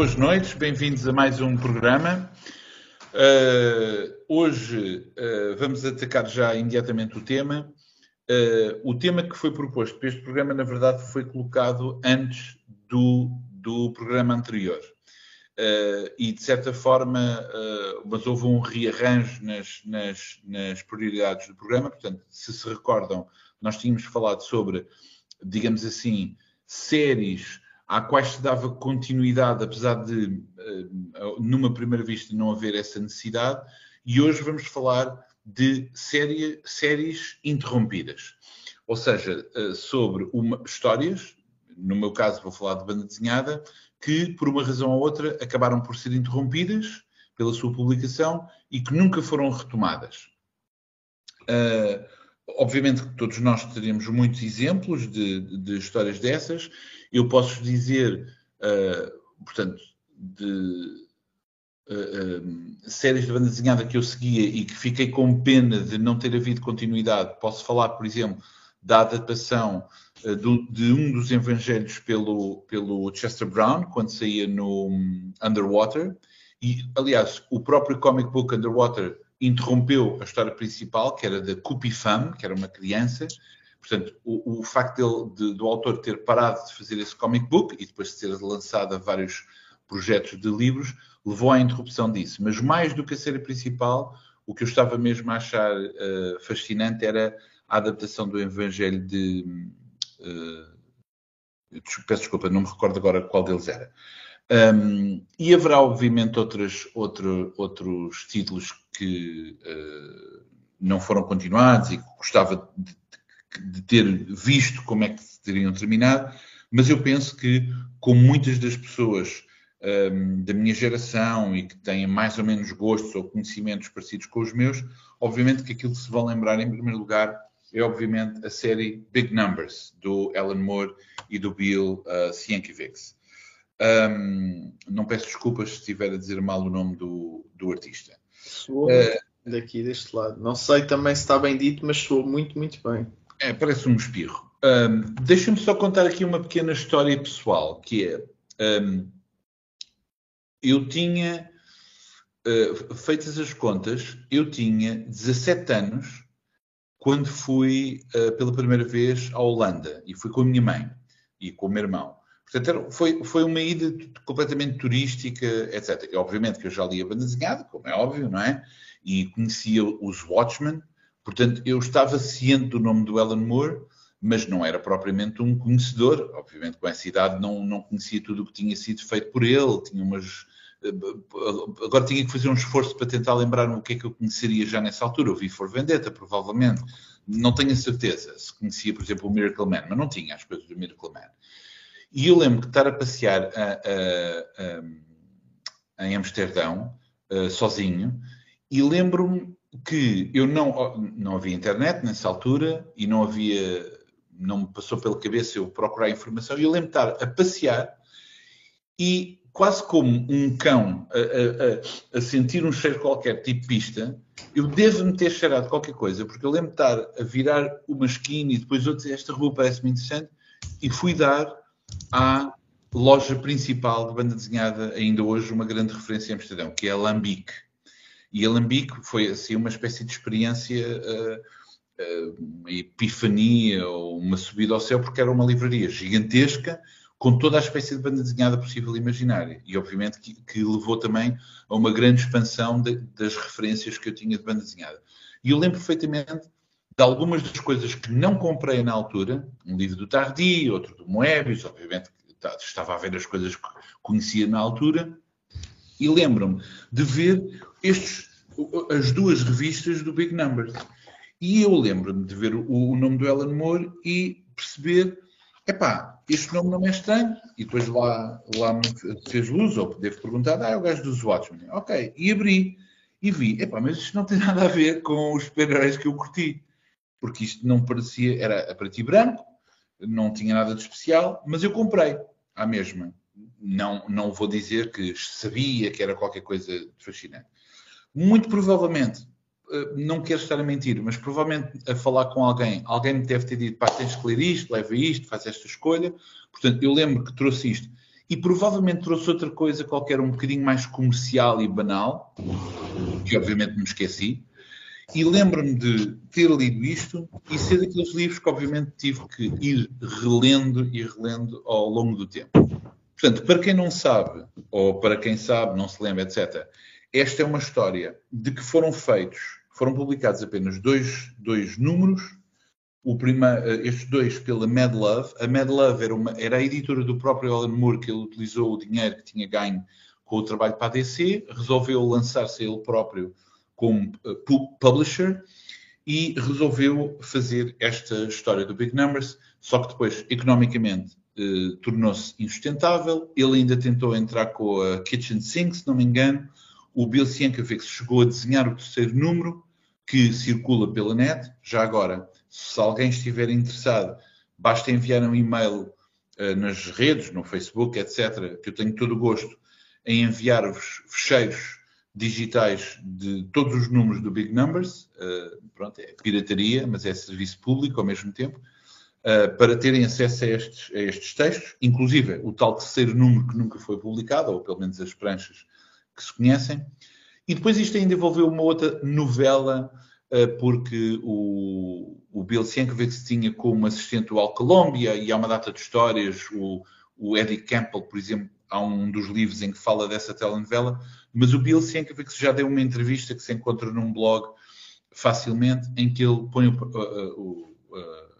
Boas noites, bem-vindos a mais um programa. Uh, hoje uh, vamos atacar já imediatamente o tema. Uh, o tema que foi proposto para este programa, na verdade, foi colocado antes do, do programa anterior. e, de certa forma, mas houve um rearranjo nas, nas, nas prioridades do programa. Portanto, se se recordam, nós tínhamos falado sobre, digamos assim, séries à quais se dava continuidade, apesar de, eh, numa primeira vista, não haver essa necessidade, e hoje vamos falar de série, séries interrompidas. Ou seja, eh, sobre uma, histórias, no meu caso vou falar de banda desenhada, que por uma razão ou outra acabaram por ser interrompidas pela sua publicação e que nunca foram retomadas. Uh, obviamente que todos nós teríamos muitos exemplos de, de histórias dessas, eu posso dizer, uh, portanto, de uh, uh, séries de banda desenhada que eu seguia e que fiquei com pena de não ter havido continuidade. Posso falar, por exemplo, da adaptação do, de um dos evangelhos pelo, pelo Chester Brown, quando saía no um, Underwater. E, aliás, o próprio comic book Underwater interrompeu a história principal, que era da Cupi Fam, que era uma criança, Portanto, o, o facto dele, de, do autor ter parado de fazer esse comic book e depois de ser lançado vários projetos de livros, levou à interrupção disso. Mas mais do que a série principal, o que eu estava mesmo a achar uh, fascinante era a adaptação do Evangelho de. Uh, peço desculpa, não me recordo agora qual deles era. Um, e haverá, obviamente, outros, outro, outros títulos que uh, não foram continuados e que gostava de de ter visto como é que teriam terminado, mas eu penso que, como muitas das pessoas um, da minha geração e que têm mais ou menos gostos ou conhecimentos parecidos com os meus, obviamente que aquilo que se vão lembrar em primeiro lugar é obviamente a série Big Numbers, do Alan Moore e do Bill uh, Sienkiewicz. Um, não peço desculpas se estiver a dizer mal o nome do, do artista. Soou uh, daqui deste lado. Não sei também se está bem dito, mas soou muito, muito bem. É, parece um espirro. Um, Deixa-me só contar aqui uma pequena história pessoal, que é... Um, eu tinha, uh, feitas as contas, eu tinha 17 anos quando fui uh, pela primeira vez à Holanda e fui com a minha mãe e com o meu irmão. Portanto, foi, foi uma ida completamente turística, etc. E, obviamente que eu já lia banda desenhada, como é óbvio, não é? E conhecia os Watchmen, Portanto, eu estava ciente do nome do Alan Moore, mas não era propriamente um conhecedor. Obviamente, com essa idade, não, não conhecia tudo o que tinha sido feito por ele. Tinha umas. Eh, agora tinha que fazer um esforço para tentar lembrar-me o que é que eu conheceria já nessa altura. Eu vi For Vendetta, provavelmente. Não tenho a certeza se conhecia, por exemplo, o Miracle Man, mas não tinha as coisas do Miracle Man. E eu lembro de estar a passear a, a, a, em Amsterdão, eh, sozinho, e lembro-me que eu não, não havia internet nessa altura e não havia, não me passou pela cabeça eu procurar informação e eu lembro de estar a passear e quase como um cão a, a, a, sentir um cheiro qualquer, tipo pista, eu devo-me ter cheirado qualquer coisa, porque eu lembro de estar a virar uma esquina e depois outra, esta rua parece-me interessante, e fui dar à loja principal de banda desenhada, ainda hoje uma grande referência em Amsterdão, que é a Lambic. E Alambique foi assim uma espécie de experiência, uh, uh, uma epifania ou uma subida ao céu, porque era uma livraria gigantesca com toda a espécie de banda desenhada possível e imaginária. E obviamente que, que levou também a uma grande expansão de, das referências que eu tinha de banda desenhada. E eu lembro perfeitamente de algumas das coisas que não comprei na altura, um livro do Tardi, outro do Moebius, obviamente estava a ver as coisas que conhecia na altura, e lembro-me de ver estes, as duas revistas do Big Numbers. E eu lembro-me de ver o, o, nome do Alan Moore e perceber, epá, este nome não é estranho. E depois lá, lá me fez luz, ou devo perguntar, ah, é o gajo dos Watchmen. Ok, e abri e vi, epá, mas isto não tem nada a ver com os super-heróis que eu curti. Porque isto não parecia, era a preto e branco, não tinha nada de especial, mas eu comprei à mesma. Não, não vou dizer que sabia que era qualquer coisa fascinante. Muito provavelmente, eh, não quero estar a mentir, mas provavelmente a falar com alguém, alguém me deve ter dito, pá, tens que ler isto, leva isto, faz esta escolha. Portanto, eu lembro que trouxe isto. e provavelmente trouxe outra coisa qualquer um bocadinho mais comercial e banal, que obviamente me esqueci, e lembro-me de ter lido isto e ser daqueles livros que obviamente tive que ir relendo e relendo ao longo do tempo. Portanto, para quem não sabe, ou para quem sabe, não se lembra, etc., esta é uma história de que foram feitos, foram publicados apenas dois, dois números o eh, estes dois pela Mad Love. A Mad Love era, uma, era a editora do próprio Alan Moore que ele utilizou o dinheiro que tinha ganho com o trabalho para a DC, resolveu lançar-se ele próprio como uh, publisher e resolveu fazer esta história do Big Numbers, só que depois, economicamente, uh, tornou-se insustentável. Ele ainda tentou entrar com a Kitchen Sink, se não me engano. O Bill Sienkiewicz chegou a desenhar o terceiro número, que circula pela net. Já agora, se alguém estiver interessado, basta enviar um e-mail uh, nas redes, no Facebook, etc., que eu tenho todo o gosto em enviar-vos fecheiros digitais de todos os números do Big Numbers. Uh, pronto, é pirataria, mas é serviço público ao mesmo tempo. Uh, para terem acesso a estes, a estes, textos, inclusive o tal terceiro número que nunca foi publicado, ou pelo menos as pranchas que se conhecem. E depois isto ainda envolveu uma outra novela eh, porque o, o Bill Sienkiewicz tinha como assistente o Al e há uma data de histórias, o, o Eddie Campbell, por exemplo, há um dos livros em que fala dessa telenovela, mas o Bill Sienkiewicz já deu uma entrevista que se encontra num blog facilmente, em que ele põe o, uh, uh,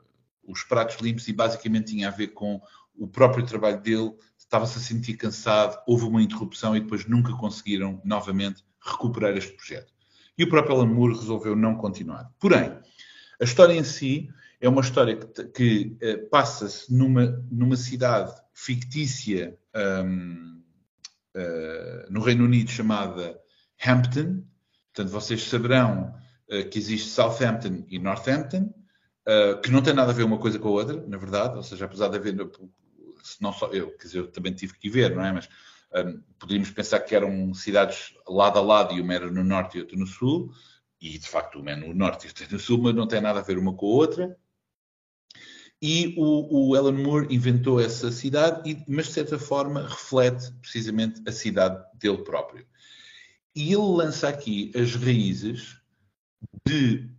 os pratos limpos e basicamente tinha a ver com o próprio trabalho dele, estava-se a sentir cansado, houve uma interrupção e depois nunca conseguiram novamente recuperar este projeto e o próprio Alan Moore resolveu não continuar. Porém, a história em si é uma história que, que uh, passa-se numa, numa cidade fictícia um, uh, eh, no Reino Unido chamada Hampton. Portanto, vocês saberão uh, que existe Southampton e Northampton, que não tem nada a ver uma coisa com a outra, na verdade, ou seja, apesar de haver, se não só eu, quer dizer, eu também tive que ver, não é? Mas um, poderíamos pensar que eram cidades lado a lado e uma era no norte e outra no sul, e de facto uma é no norte e outra no sul, mas não tem nada a ver uma com a outra. E o, o Alan Moore inventou essa cidade, mas de certa forma reflete precisamente a cidade dele próprio. E ele lança aqui as raízes de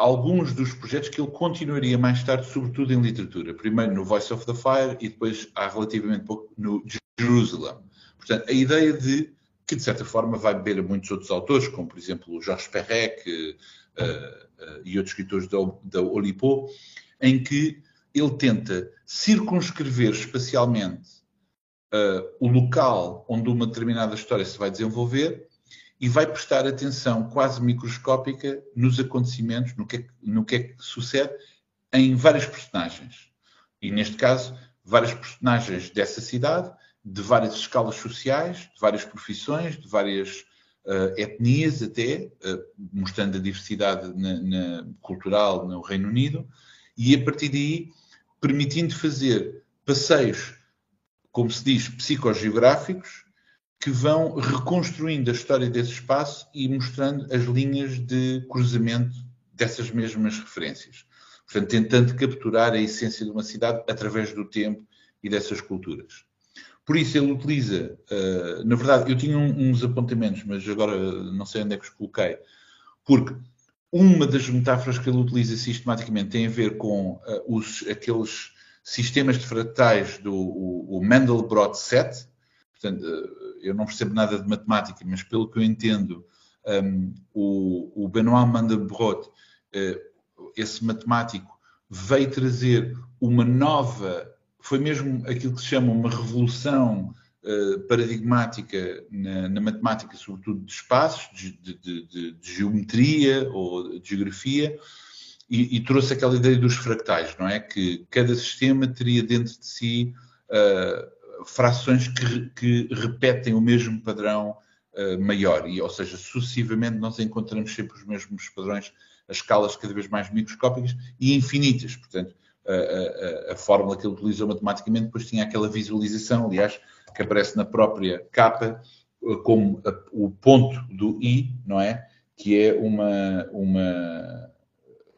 alguns dos projetos que ele continuaria mais tarde, sobretudo em literatura. Primeiro no Voice of the Fire e depois, há relativamente pouco, no Jerusalem. Portanto, a ideia de que, de certa forma, vai beber a muitos outros autores, como, por exemplo, o Jorge Perrec uh, uh, e outros escritores da, da Olipo, em que ele tenta circunscrever espacialmente uh, o local onde uma determinada história se vai desenvolver e vai prestar atenção quase microscópica nos acontecimentos, no que, é, no que é que sucede em várias personagens. E, neste caso, várias personagens dessa cidade de várias escalas sociais, de várias profissões, de várias uh, etnias até, uh, mostrando a diversidade na, na, cultural no Reino Unido, e a partir daí permitindo fazer passeios, como se diz, psicogeográficos, que vão reconstruindo a história desse espaço e mostrando as linhas de cruzamento dessas mesmas referências. Portanto, tentando capturar a essência de uma cidade através do tempo e dessas culturas. Por isso ele utiliza, uh, na verdade, eu tinha um, uns apontamentos, mas agora não sei onde é que os coloquei, porque uma das metáforas que ele utiliza sistematicamente tem a ver com uh, os, aqueles sistemas de fractais do o, o Mandelbrot set. Portanto, uh, eu não percebo nada de matemática, mas pelo que eu entendo, um, o, o Benoit Mandelbrot, esse matemático, veio trazer uma nova foi mesmo aquilo que se chama uma revolução uh, paradigmática na, na, matemática, sobretudo de espaços, de, de, de, de geometria ou de geografia, e, e, trouxe aquela ideia dos fractais, não é? Que cada sistema teria dentro de si uh, frações que, que, repetem o mesmo padrão uh, maior, e, ou seja, sucessivamente nós encontramos sempre os mesmos padrões a escalas cada vez mais microscópicas e infinitas. Portanto, a, a, a, fórmula que ele utilizou matematicamente, depois tinha aquela visualização, aliás, que aparece na própria capa, eh, como a, o ponto do I, não é? Que é uma, uma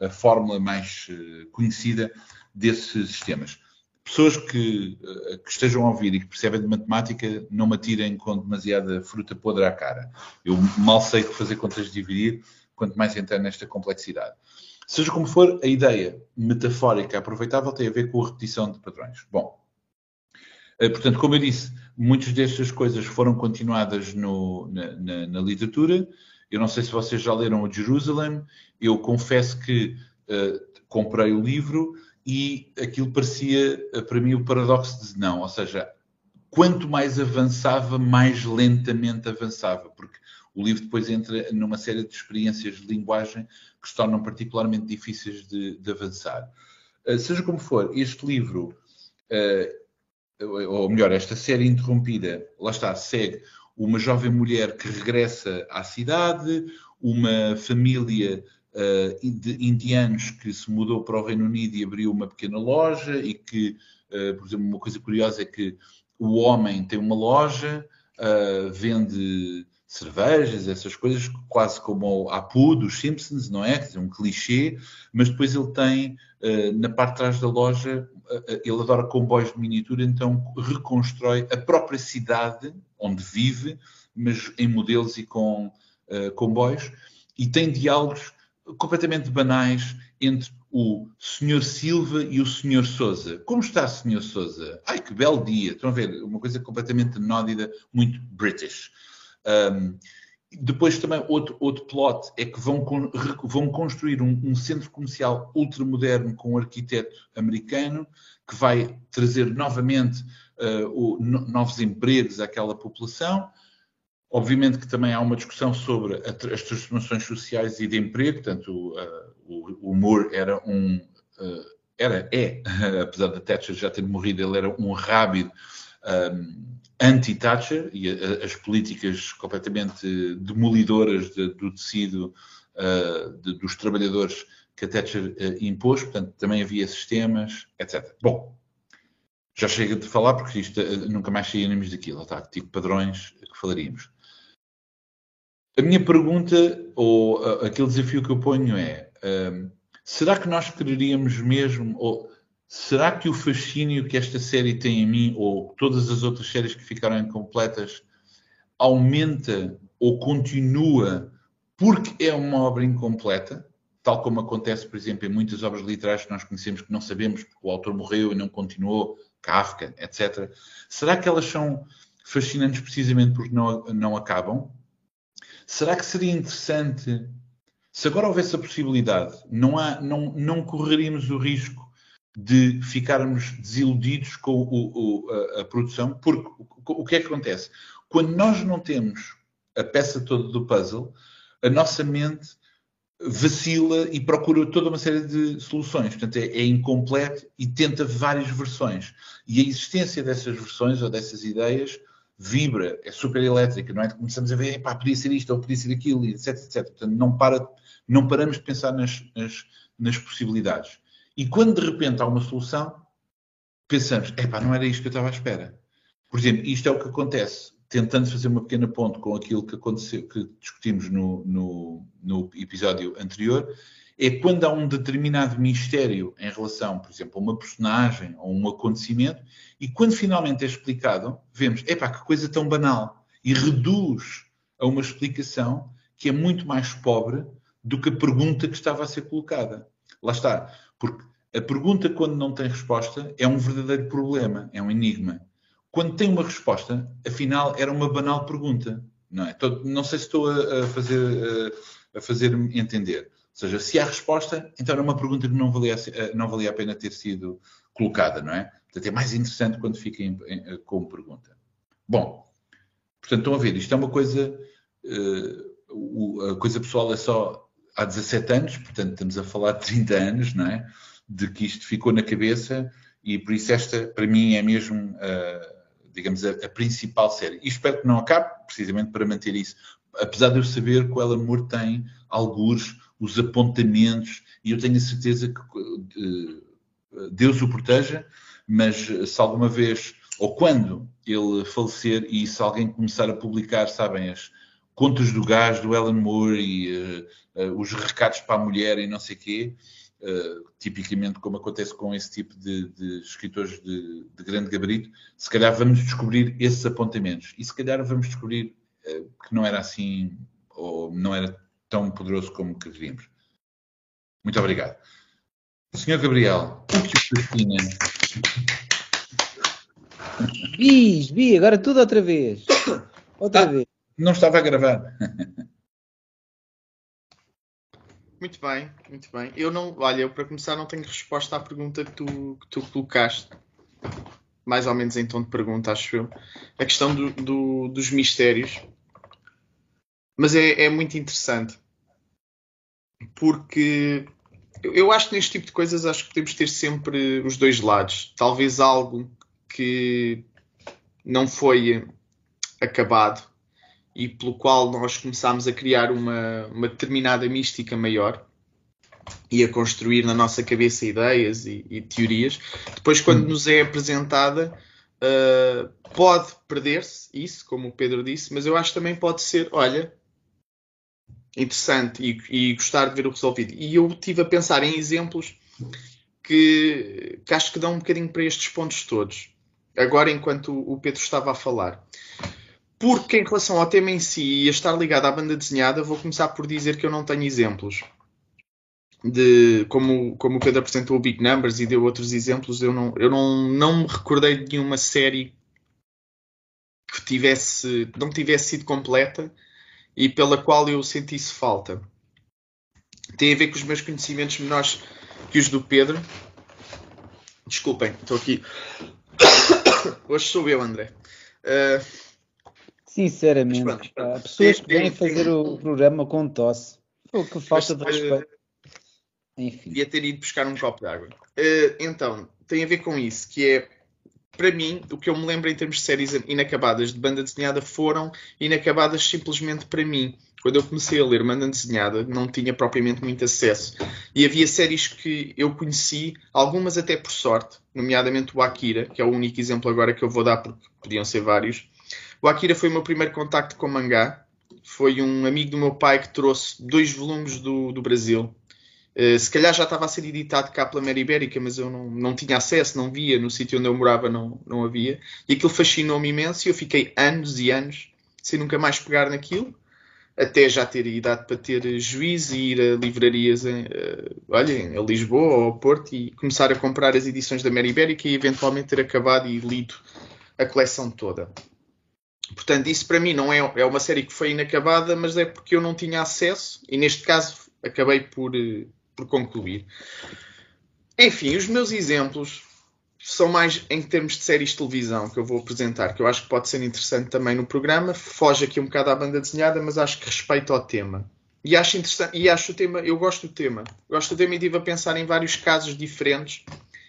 a fórmula mais eh, conhecida desses sistemas. Pessoas que, que, estejam a ouvir e que percebem de matemática, não me atirem com demasiada fruta podre à cara. Eu mal sei fazer contas de dividir, quanto mais entrar nesta complexidade. Seja como for, a ideia metafórica aproveitável tem a ver com a repetição de padrões. Bom, eh, portanto, como eu disse, muitas destas coisas foram continuadas no, na, na, na, literatura. Eu não sei se vocês já leram o Jerusalem. Eu confesso que uh, comprei o livro e aquilo parecia, uh, para mim, o paradoxo de não. Ou seja, quanto mais avançava, mais lentamente avançava, porque o livro depois entra numa série de experiências de linguagem que se tornam particularmente difíceis de, de avançar. Uh, seja como for, este livro ou melhor, esta série interrompida, lá está, segue uma jovem mulher que regressa à cidade, uma família de indianos que se mudou para o Reino Unido e abriu uma pequena loja e que, uh, por exemplo, uma coisa curiosa é que o homem tem uma loja, uh, vende cervejas, essas coisas, quase como o Apu dos Simpsons, não é? Quer dizer, um clichê, mas depois ele tem, na parte de trás da loja, ele adora comboios de miniatura, então reconstrói a própria cidade onde vive, mas em modelos e com comboios, e tem diálogos completamente banais entre o Sr. Silva e o Sr. Souza. Como está, Sr. Souza? Ai, que belo dia! Estão a ver? Uma coisa completamente nódida, muito British. Um, depois também outro, outro plot é que vão, vão construir um, um, centro comercial ultramoderno com um arquiteto americano que vai trazer novamente uh, o, no, novos empregos àquela população. Obviamente que também há uma discussão sobre as transformações sociais e de emprego, portanto o, o Moore era um, era, é, apesar da Thatcher já ter morrido, ele era um rábido um, anti-Thatcher e a, as políticas completamente demolidoras de, do tecido uh, de, dos trabalhadores que a Thatcher uh, impôs, portanto, também havia sistemas, etc. Bom, já chega de falar, porque isto nunca mais saímos daquilo, tá? tipo padrões que falaríamos. A minha pergunta, ou aquele desafio que eu ponho é: será que nós quereríamos mesmo, ou será que o fascínio que esta série tem em mim, ou todas as outras séries que ficaram incompletas, aumenta ou continua porque é uma obra incompleta? Tal como acontece, por exemplo, em muitas obras literárias que nós conhecemos que não sabemos porque o autor morreu e não continuou, Kafka, etc. Será que elas são fascinantes precisamente porque não, não acabam? Será que seria interessante, se agora houvesse a possibilidade, não, há, não, não correríamos o risco de ficarmos desiludidos com o, o, a, a, produção, porque o, o que é que acontece? Quando nós não temos a peça toda do puzzle, a nossa mente vacila e procura toda uma série de soluções. Portanto, é, é, incompleto e tenta várias versões. E a existência dessas versões ou dessas ideias vibra, é super elétrica, não é? Começamos a ver, pá, podia ser isto ou podia ser aquilo, etc, etc. Portanto, não, para, não paramos de pensar nas, nas, nas possibilidades. E quando de repente há uma solução, pensamos, epá, não era isto que eu estava à espera. Por exemplo, isto é o que acontece, tentando fazer uma pequena ponte com aquilo que aconteceu, que discutimos no, no, no episódio anterior, é quando há um determinado mistério em relação, por exemplo, a uma personagem ou um acontecimento, e quando finalmente é explicado, vemos, epá, que coisa tão banal, e reduz a uma explicação que é muito mais pobre do que a pergunta que estava a ser colocada. Lá está. Porque a pergunta, quando não tem resposta, é um verdadeiro problema, é um enigma. Quando tem uma resposta, afinal, era uma banal pergunta. Não, é? não sei se estou a, fazer, a fazer entender. Seja, se há resposta, então era uma pergunta que não valia, não valia a pena ter sido colocada, não é? Portanto, é mais interessante quando fica em, em, como pergunta. Bom, portanto, estão a ver, isto é uma coisa. Uh, a coisa pessoal é só há 17 anos, portanto estamos a falar de 30 anos, não é? De que isto ficou na cabeça e por isso esta, para mim, é mesmo, uh, digamos, a, a, principal série. E espero que não acabe, precisamente para manter isso. Apesar de eu saber que o Alan Moore tem alguns, os apontamentos, e eu tenho a certeza que Deus o proteja, mas se alguma vez, ou quando ele falecer, e se alguém começar a publicar, sabem, as contas do gás do Alan Moore e uh, os recados para a mulher e não sei o quê, uh, tipicamente como acontece com esse tipo de, de escritores de, de, grande gabarito, se calhar vamos descobrir esses apontamentos. E se calhar vamos descobrir que não era assim, ou não era tão poderoso como queríamos. Muito obrigado. Senhor Gabriel, o que o fascina? Bis, bi, agora tudo outra vez. Outra ah, vez. Não estava a gravar. Muito bem, muito bem. Eu não, olha, eu para começar não tenho resposta à pergunta que tu, que tu colocaste. Mais ou menos em tom de pergunta, acho eu. A questão do, do, dos mistérios. Mas é, é muito interessante. Porque eu acho que neste tipo de coisas acho que temos de ter sempre os dois lados. Talvez algo que não foi acabado e pelo qual nós começámos a criar uma, uma determinada mística maior e a construir na nossa cabeça ideias e, e teorias. Depois, quando hum. nos é apresentada, uh, pode perder-se isso, como o Pedro disse, mas eu acho que também pode ser, olha, interessante e, e, gostar de ver o resolvido. E eu tive a pensar em exemplos que, que acho que dão um bocadinho para estes pontos todos. Agora, enquanto o Pedro estava a falar. Porque em relação ao tema em si e a estar ligado à banda desenhada, vou começar por dizer que eu não tenho exemplos. De, como, como o Pedro apresentou o Big Numbers e deu outros exemplos, eu não, eu não, não me recordei de nenhuma série que tivesse, não tivesse sido completa e pela qual eu sentisse falta. Tem a ver com os meus conhecimentos menores que os do Pedro. Desculpem, estou aqui. Hoje sou eu, André. Uh, Sinceramente, pá, pessoas que vêm fazer o programa com tosse. Pô, que falta de respeito. Enfim. Devia ter ido buscar um copo de água. Uh, então, tem a ver com isso, que é, para mim, o que eu me lembro em termos de séries inacabadas de banda desenhada foram inacabadas simplesmente para mim. Quando eu comecei a ler banda desenhada, não tinha propriamente muito acesso. E havia séries que eu conheci, algumas até por sorte, nomeadamente o Akira, que é o único exemplo agora que eu vou dar, porque podiam ser vários o Akira foi o meu primeiro contacto com mangá. Foi um amigo do meu pai que trouxe dois volumes do, do Brasil. Uh, se calhar já estava a ser editado cá pela Mera Ibérica, mas eu não, não tinha acesso, não via. No sítio onde eu morava não, não havia. E aquilo fascinou-me imenso e eu fiquei anos e anos sem nunca mais pegar naquilo. Até já ter idade para ter juízo e ir a livrarias em, uh, olha, em Lisboa ou ao Porto e começar a comprar as edições da Mera Ibérica e eventualmente ter acabado e lido a coleção toda. Portanto, isso para mim não é, é uma série que foi inacabada, mas é porque eu não tinha acesso e neste caso acabei por, eh, por concluir. Enfim, os meus exemplos são mais em termos de séries de televisão que eu vou apresentar, que eu acho que pode ser interessante também no programa. Foge aqui um bocado à banda desenhada, mas acho que respeito ao tema. E acho interessante, e acho o tema, eu gosto do tema. Gosto do tema e estive a pensar em vários casos diferentes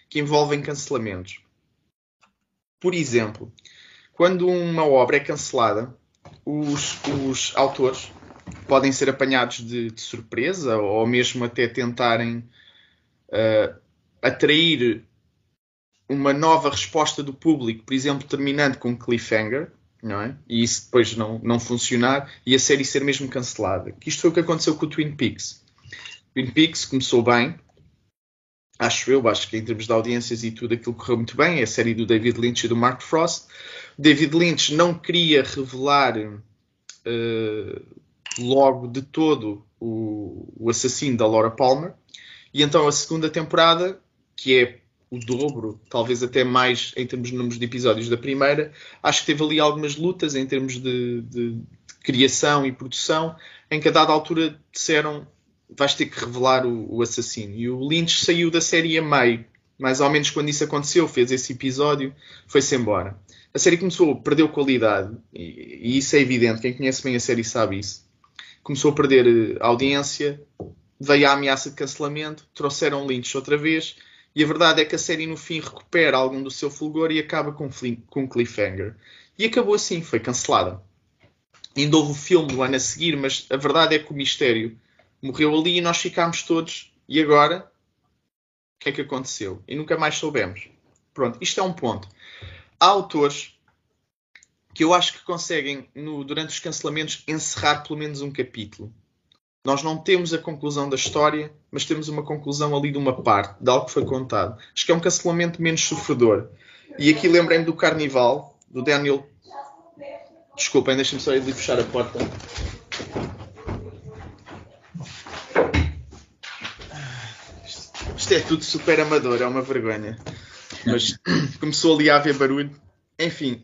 que envolvem cancelamentos. Por exemplo, quando uma obra é cancelada, os, os autores podem ser apanhados de, de, surpresa ou mesmo até tentarem uh, atrair uma nova resposta do público, por exemplo, terminando com um cliffhanger, não é? E isso depois não, não funcionar e a série ser mesmo cancelada. Isto foi o que aconteceu com o Twin Peaks. Twin Peaks começou bem, acho eu, acho que em termos de audiências e tudo aquilo correu muito bem. É a série do David Lynch e do Mark Frost. David Lynch não queria revelar uh, logo de todo o, o, assassino da Laura Palmer. E então a segunda temporada, que é o dobro, talvez até mais em termos de números de episódios da primeira, acho que teve ali algumas lutas em termos de, de, de criação e produção, em que a dada altura disseram vais ter que revelar o, o assassino. E o Lynch saiu da série a meio. Mais ou menos quando isso aconteceu, fez esse episódio, foi-se embora. A série começou, perdeu qualidade, e, e, isso é evidente, quem conhece bem a série sabe isso. Começou a perder eh, audiência, veio a ameaça de cancelamento, trouxeram Lynch outra vez, e a verdade é que a série no fim recupera algum do seu fulgor e acaba com, com cliffhanger. E acabou assim, foi cancelada. Ainda houve o filme no ano a seguir, mas a verdade é que o mistério morreu ali e nós ficámos todos. E agora? O que é que aconteceu? E nunca mais soubemos. Pronto, isto é um ponto. Há autores que eu acho que conseguem, no, durante os cancelamentos, encerrar pelo menos um capítulo. Nós não temos a conclusão da história, mas temos uma conclusão ali de uma parte, de algo que foi contado. Acho que é um cancelamento menos sofredor. E aqui lembrei-me do Carnival, do Daniel. Desculpem, deixem-me só ir ali fechar a porta. Isto é tudo super amador, é uma vergonha. Mas começou ali a haver barulho. Enfim,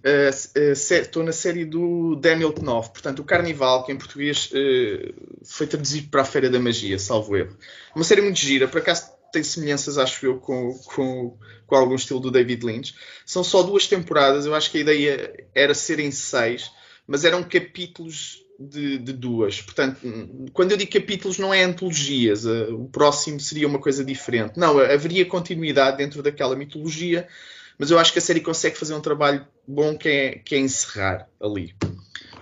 estou uh, uh, na série do Daniel Knopf, portanto, o Carnival, que em português uh, foi traduzido para a Feira da Magia, salvo erro. Uma série muito gira, por acaso tem semelhanças, acho eu, com, com, com algum estilo do David Lynch. São só duas temporadas, eu acho que a ideia era serem seis, mas eram capítulos de, de, duas. Portanto, quando eu digo capítulos, não é antologias. O próximo seria uma coisa diferente. Não, haveria continuidade dentro daquela mitologia, mas eu acho que a série consegue fazer um trabalho bom que é, que é encerrar ali.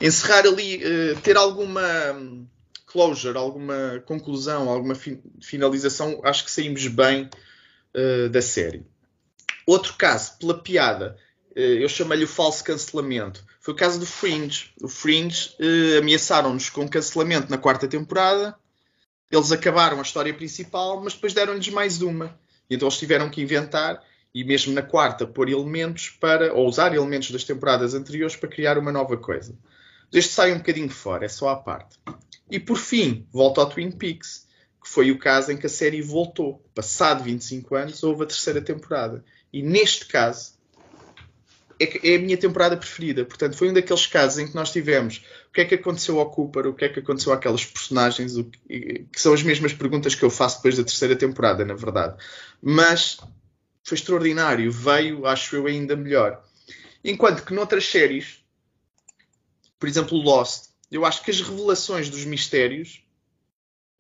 Encerrar ali, uh, ter alguma closure, alguma conclusão, alguma fi finalização, acho que saímos bem uh, da série. Outro caso, pela piada, uh, eu chamei-lhe o falso cancelamento foi o caso do Fringe. O Fringe ameaçaram-nos com cancelamento na quarta temporada. Eles acabaram a história principal, mas depois deram-lhes mais uma. E então eles tiveram que inventar e mesmo na quarta pôr elementos para, ou usar elementos das temporadas anteriores para criar uma nova coisa. Este sai um bocadinho fora, é só à parte. E por fim, volta ao Twin Peaks, que foi o caso em que a série voltou. Passado 25 anos, houve a terceira temporada. E neste caso, é, é, a minha temporada preferida. Portanto, foi um daqueles casos em que nós tivemos o que é que aconteceu ao Cooper, o que é que aconteceu àquelas personagens, que, que são as mesmas perguntas que eu faço depois da terceira temporada, na verdade. Mas foi extraordinário, veio, acho eu, ainda melhor. Enquanto que noutras séries, por exemplo, Lost, eu acho que as revelações dos mistérios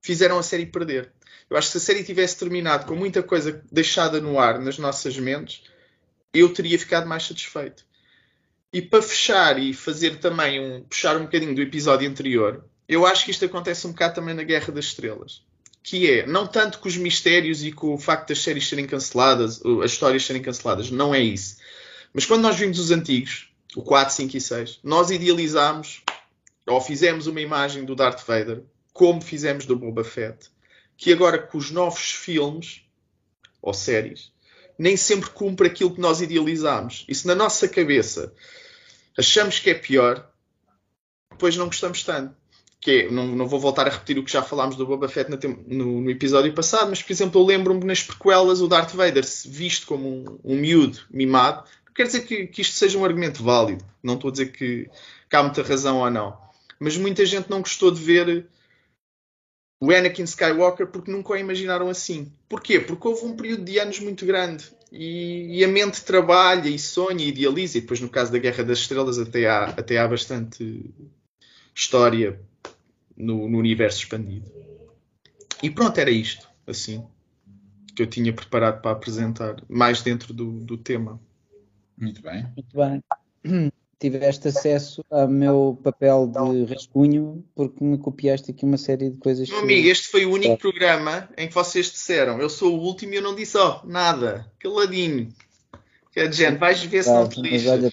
fizeram a série perder. Eu acho que se a série tivesse terminado com muita coisa deixada no ar nas nossas mentes, eu teria ficado mais satisfeito. E para fechar e fazer também um puxar um bocadinho do episódio anterior, eu acho que isto acontece um bocado também na Guerra das Estrelas. Que é, não tanto com os mistérios e com o facto das séries serem canceladas, as histórias serem canceladas, não é isso. Mas quando nós vimos os antigos, o 4, 5 e 6, nós idealizámos ou fizemos uma imagem do Darth Vader, como fizemos do Boba Fett, que agora com os novos filmes ou séries nem sempre cumpre aquilo que nós idealizamos. E se na nossa cabeça achamos que é pior, depois não gostamos tanto. Que é, não, não, vou voltar a repetir o que já falámos do Boba Fett no, no, episódio passado, mas, por exemplo, eu lembro-me nas prequelas o Darth Vader visto como um, um miúdo mimado. Não quer dizer que, que, isto seja um argumento válido. Não estou a dizer que, que há muita razão ou não. Mas muita gente não gostou de ver o Anakin Skywalker porque nunca o imaginaram assim. Porquê? Porque houve um período de anos muito grande e, e, a mente trabalha e sonha e idealiza. E depois, no caso da Guerra das Estrelas, até há, até há bastante história no, no universo expandido. E pronto, era isto, assim, que eu tinha preparado para apresentar, mais dentro do, do tema. Muito bem. Muito bem tiveste acesso ao meu papel de rascunho porque me copiaste aqui uma série de coisas. Meu amigo, este foi o único é. programa em que vocês disseram eu sou o último e eu não disse ó, oh, nada, caladinho. Que é de gente, vais ver se não te lixas. Olha,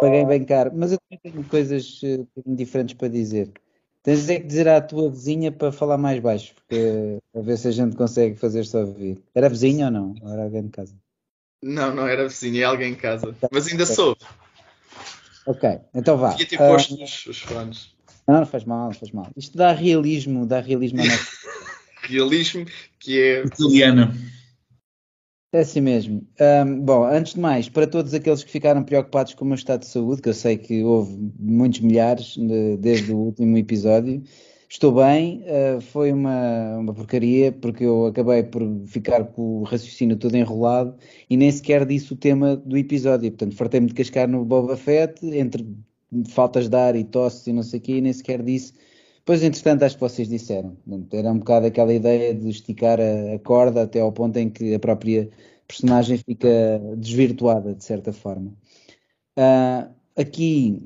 paguei bem caro, mas eu tenho coisas uh, diferentes para dizer. Tens é que dizer à tua vizinha para falar mais baixo, porque a ver se a gente consegue fazer-se ouvir. Era vizinha ou não? Ou era alguém de casa? Não, não era vizinha, é alguém em casa. Mas ainda sou. Ok, então vá. Devia ter posto uh, os, os fones. Não, não faz mal, não faz mal. Isto dá realismo, dá realismo a nossa... realismo que é italiano. É assim mesmo. Um, bom, antes de mais, para todos aqueles que ficaram preocupados com o meu estado de saúde, que eu sei que houve muitos milhares de, desde o último episódio, Estou bem, uh, foi uma, uma porcaria, porque eu acabei por ficar com o raciocínio todo enrolado e nem sequer disse o tema do episódio. Portanto, fartei-me de cascar no Boba Fett, entre faltas de ar e tosses e não sei o quê, e nem sequer disse. Pois, entretanto, acho que vocês disseram. Era um bocado aquela ideia de esticar a, a corda até ao ponto em que a própria personagem fica desvirtuada, de certa forma. Uh, aqui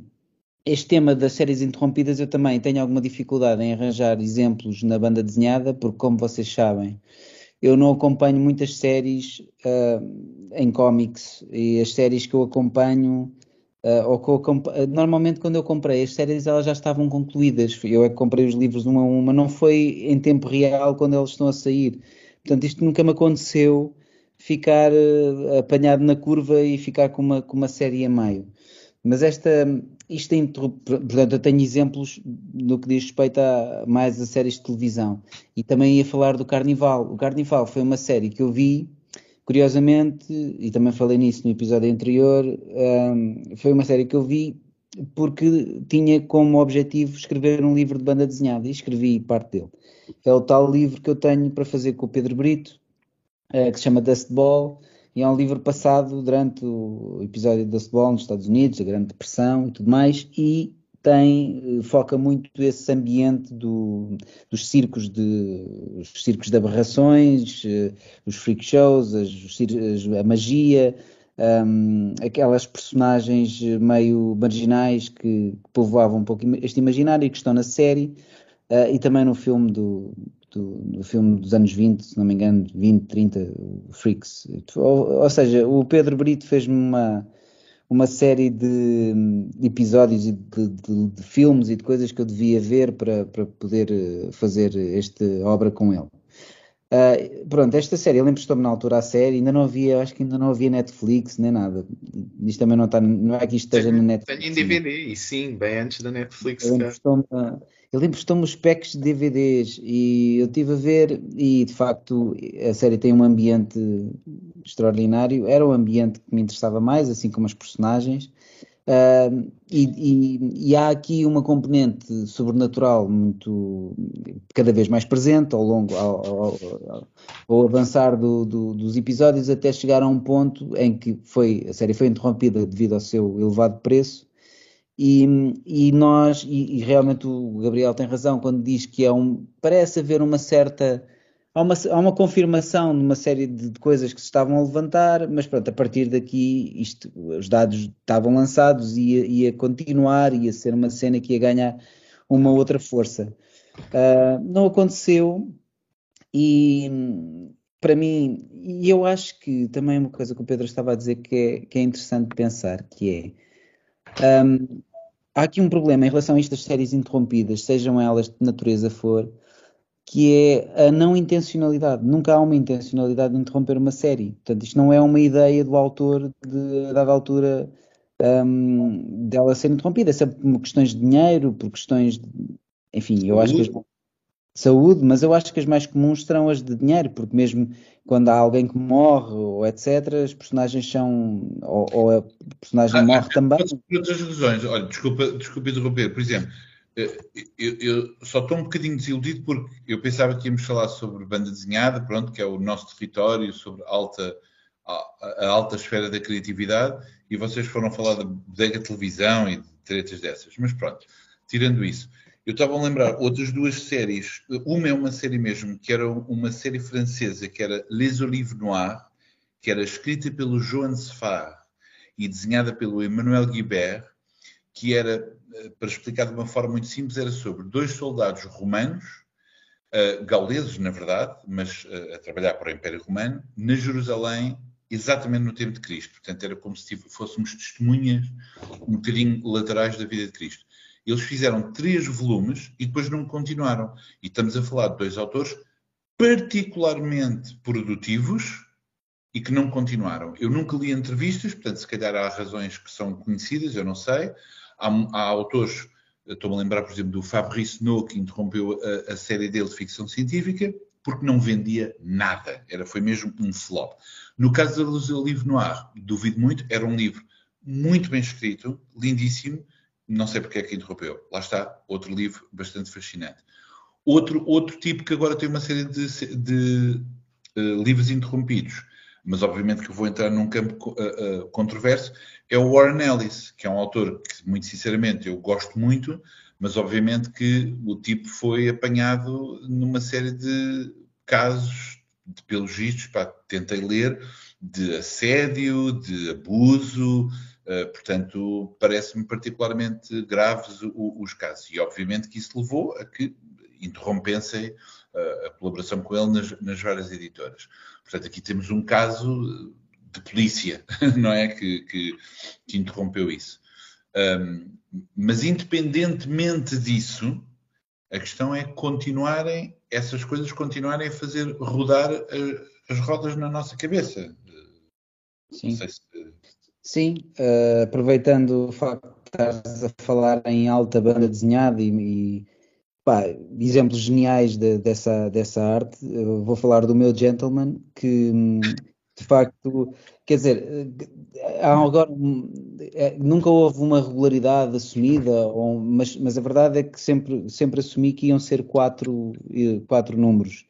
este tema das séries interrompidas eu também tenho alguma dificuldade em arranjar exemplos na banda desenhada, porque como vocês sabem, eu não acompanho muitas séries uh, em cómics e as séries que eu acompanho Uh, ou normalmente quando eu comprei as séries elas já estavam concluídas. Eu é que comprei os livros uma a uma, não foi em tempo real quando eles estão a sair. Portanto, isto nunca me aconteceu ficar uh, apanhado na curva e ficar com uma, com uma série a meio. Mas esta, isto é portanto, eu tenho exemplos no que diz respeito a mais a séries de televisão. E também ia falar do Carnival. O Carnival foi uma série que eu vi, curiosamente, e também falei nisso no episódio anterior, um, foi uma série que eu vi porque tinha como objetivo escrever um livro de banda desenhada e escrevi parte dele. É o tal livro que eu tenho para fazer com o Pedro Brito, uh, que se chama Dust Ball e é um livro passado durante o episódio da Ball nos Estados Unidos, a Grande Depressão e tudo mais, e tem, eh, foca muito esse ambiente do, dos circos de os circos de aberrações, eh, os freak shows, as, a magia, um, aquelas personagens meio marginais que, que povoavam um pouco este imaginário e que estão na série, uh, e também no filme do, do, do, filme dos anos 20, se não me engano, 20, 30, Freaks. Ou, ou seja, o Pedro Brito fez-me uma, uma série de, de episódios e de, de, de, filmes e de coisas que eu devia ver para, para poder eh, fazer esta obra com ele. Uh, pronto, esta série, ele emprestou-me na altura a série, ainda não havia, acho que ainda não havia Netflix nem nada. Isto também não está, não é que isto esteja na Netflix. Tenho em DVD, e sim, bem antes da Netflix. Ele emprestou-me, ele emprestou-me os packs de DVDs e eu estive a ver e de facto a série tem um ambiente extraordinário. Era o ambiente que me interessava mais, assim como as personagens. Uh, e, e, e, há aqui uma componente sobrenatural muito cada vez mais presente ao longo ao, ao, ao, ao avançar do, do, dos episódios até chegar a um ponto em que foi a série foi interrompida devido ao seu elevado preço e, e nós, e, e, realmente o Gabriel tem razão quando diz que é um, parece haver uma certa, há uma, há uma confirmação de uma série de, de, coisas que se estavam a levantar, mas pronto, a partir daqui isto, os dados estavam lançados e ia, ia continuar, ia ser uma cena que ia ganhar uma outra força. Uh, não aconteceu e para mim, e eu acho que também uma coisa que o Pedro estava a dizer que é, que é interessante pensar, que é um, há aqui um problema em relação a estas séries interrompidas, sejam elas de natureza for, que é a não intencionalidade. Nunca há uma intencionalidade de interromper uma série. Portanto, isto não é uma ideia do autor de, a dada altura um, dela ser interrompida. É sempre por questões de dinheiro, por questões de. Enfim, eu acho que as, saúde, mas eu acho que as mais comuns serão as de dinheiro, porque mesmo quando há alguém que morre ou etc, as personagens são. ou, ou a personagem ah, morre também. Por outras razões, olha, desculpa, desculpa interromper, por exemplo, eh, eu, eu, só estou um bocadinho desiludido porque eu pensava que íamos falar sobre banda desenhada, pronto, que é o nosso território, sobre alta, a, a alta esfera da criatividade, e vocês foram falar da televisão e de tretas dessas, mas pronto, tirando isso. Eu estava a lembrar outras duas séries. Uma é uma série mesmo, que era uma série francesa, que era Les Olives Noires, que era escrita pelo Joan Sfar e desenhada pelo Emmanuel Guibert, que era, eh, para explicar de uma forma muito simples, era sobre dois soldados romanos, uh, gauleses, na verdade, mas uh, a trabalhar para o Império Romano, na Jerusalém, exatamente no tempo de Cristo. Portanto, era como se fôssemos testemunhas um bocadinho laterais da vida de Cristo. Eles fizeram três volumes e depois não continuaram. E estamos a falar de dois autores particularmente produtivos e que não continuaram. Eu nunca li entrevistas, portanto, se calhar há razões que são conhecidas, eu não sei. Há, há autores, estou-me a lembrar, por exemplo, do Fabrice No, que interrompeu a, a, série dele de ficção científica, porque não vendia nada. Era, foi mesmo um flop. No caso do livro Noir, duvido muito, era um livro muito bem escrito, lindíssimo, não sei porque é que interrompeu. Lá está, outro livro bastante fascinante. Outro, outro tipo que agora tem uma série de, de uh, livros interrompidos, mas obviamente que eu vou entrar num campo uh, uh, controverso, é o Warren Ellis, que é um autor que, muito sinceramente, eu gosto muito, mas obviamente que o tipo foi apanhado numa série de casos, de, pelos vistos, pá, tentei ler, de assédio, de abuso, portanto, parece-me particularmente graves os casos. E, obviamente, que isso levou a que interrompessem uh, a colaboração com ele nas, nas, várias editoras. Portanto, aqui temos um caso de polícia, não é? Que, que, que interrompeu isso. Um, mas independentemente disso, a questão é continuarem, essas coisas continuarem a fazer rodar as rodas na nossa cabeça. Sim. Se... Sim, uh, aproveitando o facto de estás a falar em alta banda desenhada e, e pá, exemplos geniais de, dessa, dessa arte, vou falar do meu gentleman, que de facto, quer dizer, agora é, nunca houve uma regularidade assumida, ou, mas, mas a verdade é que sempre, sempre assumi que iam ser quatro, quatro números.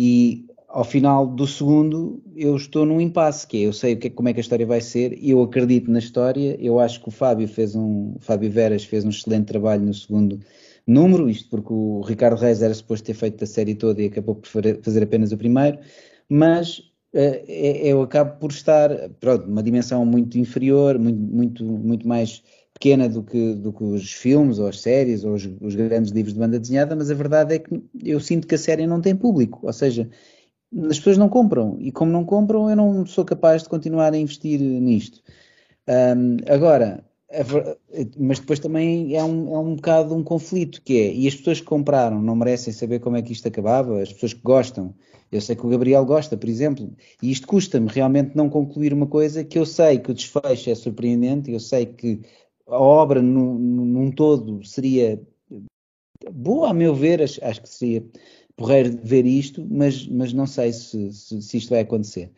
E ao final do segundo eu estou num impasse, que é, eu sei que, como é que a história vai ser, eu acredito na história, eu acho que o Fábio fez um, Fábio Veras fez um excelente trabalho no segundo número, isto porque o Ricardo Reis era suposto ter feito a série toda e acabou por fazer apenas o primeiro, mas é, eu acabo por estar, pronto, numa dimensão muito inferior, muito, muito, muito mais pequena do que, do que os filmes ou as séries ou os, os, grandes livros de banda desenhada, mas a verdade é que eu sinto que a série não tem público, ou seja, as pessoas não compram. E como não compram eu não sou capaz de continuar a investir nisto. Um, agora, mas depois também é um, é um bocado um conflito que é, e as pessoas que compraram não merecem saber como é que isto acabava, as pessoas que gostam? Eu sei que o Gabriel gosta, por exemplo, e isto custa-me realmente não concluir uma coisa que eu sei que o desfecho é surpreendente, eu sei que a obra num, num todo seria boa, a meu ver, acho, acho que seria porreiro ver isto, mas, mas não sei se, se, se isto vai acontecer.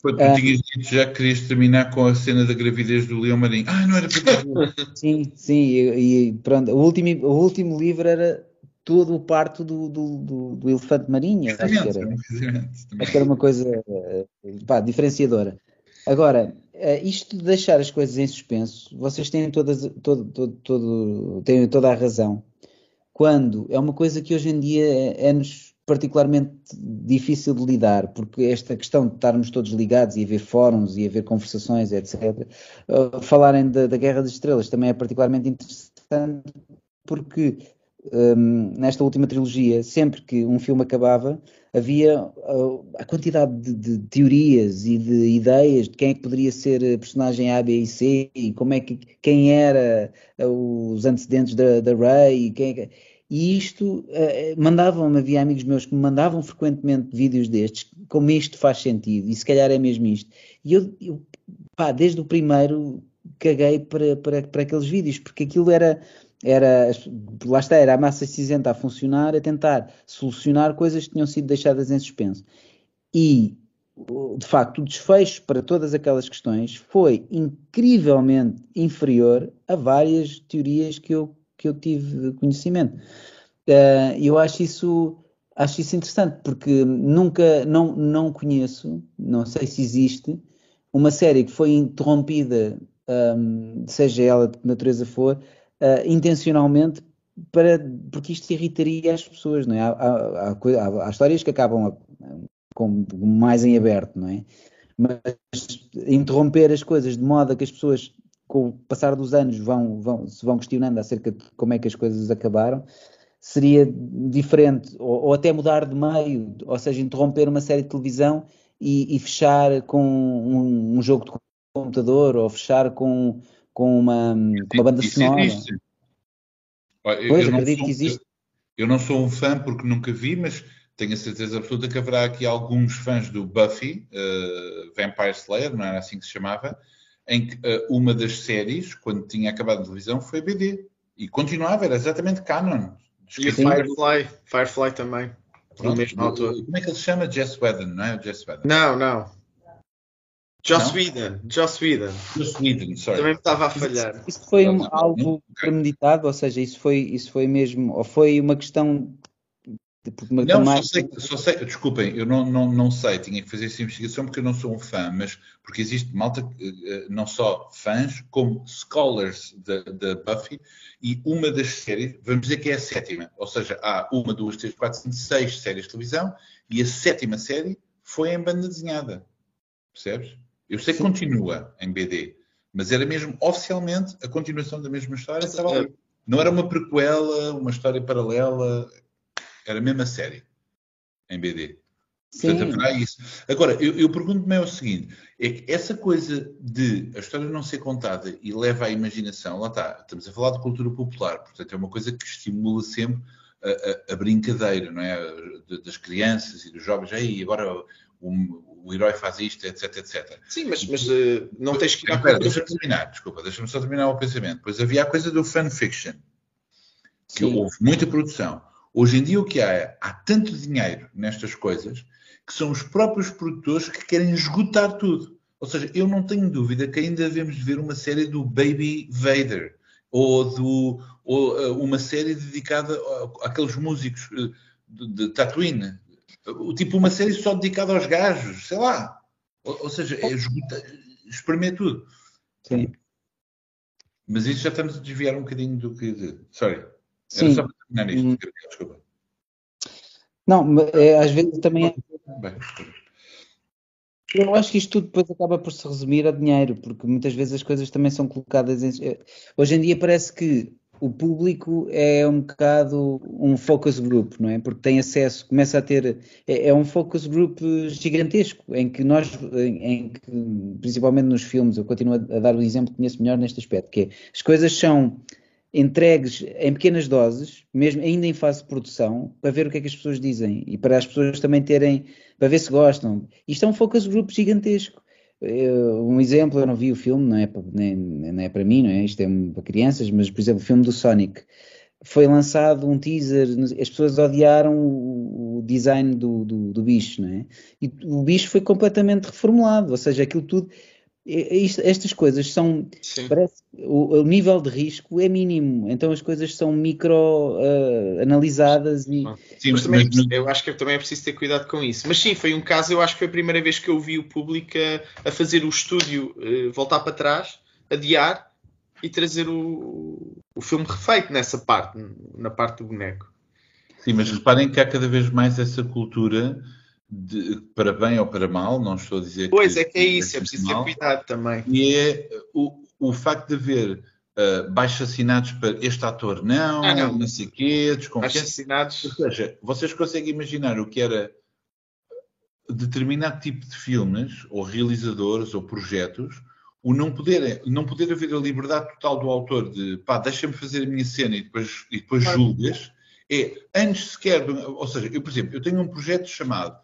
Tu ah, tinhas dito já que querias terminar com a cena da gravidez do Leão Marinho. Ah, não era para Sim, sim, e, e, pronto, o último, o último livro era todo o parto do, do, do, do elefante marinho. Acho que, era, acho que era uma coisa eh, pá, diferenciadora. Agora, eh, isto de deixar as coisas em suspenso, vocês têm, todas, todo, todo, todo, têm toda a razão. Quando é uma coisa que hoje em dia é-nos particularmente difícil de lidar, porque esta questão de estarmos todos ligados e haver fóruns e haver conversações, etc., uh, falarem da, da Guerra das Estrelas também é particularmente interessante, porque um, nesta última trilogia, sempre que um filme acabava, havia uh, a quantidade de, de, teorias e de ideias de quem é que poderia ser a personagem A, B e C, e como é que, quem era uh, os antecedentes da, da Ray, e, quem é e isto uh, mandavam-me, havia amigos meus que me mandavam frequentemente vídeos destes, como isto faz sentido, e se calhar é mesmo isto. E eu, eu pá, desde o primeiro caguei para, para, para aqueles vídeos, porque aquilo era era, lá está, era a massa cinzenta a funcionar, a tentar solucionar coisas que tinham sido deixadas em suspenso. E, de facto, o desfecho para todas aquelas questões foi incrivelmente inferior a várias teorias que eu, que eu tive conhecimento. Uh, eu acho isso, acho isso interessante, porque nunca, não, não conheço, não sei se existe, uma série que foi interrompida, um, seja ela de que natureza for, uh, intencionalmente para, porque isto irritaria as pessoas, não é? Há, há, há, há histórias que acabam com, mais em aberto, não é? Mas interromper as coisas de modo a que as pessoas, com o passar dos anos, vão, vão, se vão questionando acerca de como é que as coisas acabaram, seria diferente, ou, ou até mudar de meio, ou seja, interromper uma série de televisão e, e fechar com um, um jogo de computador, ou fechar com com uma, com uma banda sonora. Existe. Pois, eu acredito sou, que existe. Eu não sou um fã porque nunca vi, mas tenho a certeza absoluta que haverá aqui alguns fãs do Buffy, uh, Vampire Slayer, não era assim que se chamava, em que uh, uma das séries, quando tinha acabado a televisão, foi BD. E continuava, era exatamente canon. E Firefly, Firefly também. Pronto, mesmo. Como é que ele se chama? Jess Whedon, não é? Jess Whedon. Não, não. Joss Whedon, Joss Whedon. Joss Whedon, sorry. Também estava a falhar. Isso, foi um, algo premeditado, ou seja, isso foi, isso foi mesmo, ou foi uma questão uma não, mais... só, sei, só sei, desculpem, eu não, não, não sei, tinha que fazer essa investigação porque eu não sou um fã, mas porque existe malta, eh, eh, não só fãs, como scholars da Buffy, e uma das séries, vamos dizer que é a sétima, ou seja, há uma, duas, três, quatro, cinco, seis séries de televisão, e a sétima série foi em banda desenhada, percebes? Eu sei que continua em BD, mas era mesmo oficialmente a continuação da mesma história. Estava ali. Não era uma prequela, uma história paralela, era a mesma série em BD. Portanto, haverá isso. Agora, eu, eu pergunto-me é o seguinte: é que essa coisa de a história não ser contada e leva à imaginação, lá está, estamos a falar de cultura popular, portanto, é uma coisa que estimula sempre a, a, a brincadeira, não é? Das crianças e dos jovens, aí agora o, o, herói faz isto, etc, etc. Sim, mas, mas uh, não tens que. Espera, deixa-me terminar, desculpa, deixa-me só terminar o pensamento. Pois havia a coisa do fanfiction, que Sim. houve muita produção. Hoje em dia o que há é, há tanto dinheiro nestas coisas que são os próprios produtores que querem esgotar tudo. Ou seja, eu não tenho dúvida que ainda devemos ver uma série do Baby Vader ou, do, ou uh, uma série dedicada àqueles músicos uh, de, de Tatooine. Tipo uma série só dedicada aos gajos, sei lá. Ou, ou seja, é esgotar, espremer tudo. Sim. Mas isso já estamos a desviar um bocadinho do que. Sorry. Era Sim. só para terminar nisto. Hum. Desculpa. Não, é, às vezes também é. Eu acho que isto tudo depois acaba por se resumir a dinheiro, porque muitas vezes as coisas também são colocadas em. Eh, hoje em dia parece que o público é um bocado um focus group, não é? Porque tem acesso, começa a ter. É, é um focus group gigantesco, em que nós, em, em, que, principalmente nos filmes, eu continuo a, a dar o exemplo que conheço melhor neste aspecto, que é as coisas são entregues em pequenas doses, mesmo ainda em fase de produção, para ver o que é que as pessoas dizem e para as pessoas também terem, para ver se gostam. Isto é um focus group gigantesco. um exemplo, eu não vi o filme, não é, nem, não é para mim, não é? Isto é para crianças, mas por exemplo, o filme do Sonic. Foi lançado um teaser, as pessoas odiaram o, design do, do, do bicho, não é? E o bicho foi completamente reformulado, ou seja, aquilo tudo estas coisas são. Parece, o, o, nível de risco é mínimo, então as coisas são micro uh, analisadas e. Sim, mas também, é eu acho que também é preciso ter cuidado com isso. Mas sim, foi um caso, eu acho que foi a primeira vez que eu vi o público a, a fazer o estúdio uh, voltar para trás, adiar e trazer o, o filme refeito nessa parte, na parte do boneco. Sim, mas reparem que há cada vez mais essa cultura de, para bem ou para mal, não estou a dizer pois que. Pois é que é isso, é preciso mal, ter cuidado também. E é o, o facto de haver uh, baixos assinados para este ator não, ah, não. não sei o quê, desconfiança. assinados. Ou seja, vocês conseguem imaginar o que era determinado tipo de filmes, ou realizadores, ou projetos, o não poder, não poder haver a liberdade total do autor de pá, deixa-me fazer a minha cena e depois, e depois julgas, é antes sequer, ou seja, eu, por exemplo, eu tenho um projeto chamado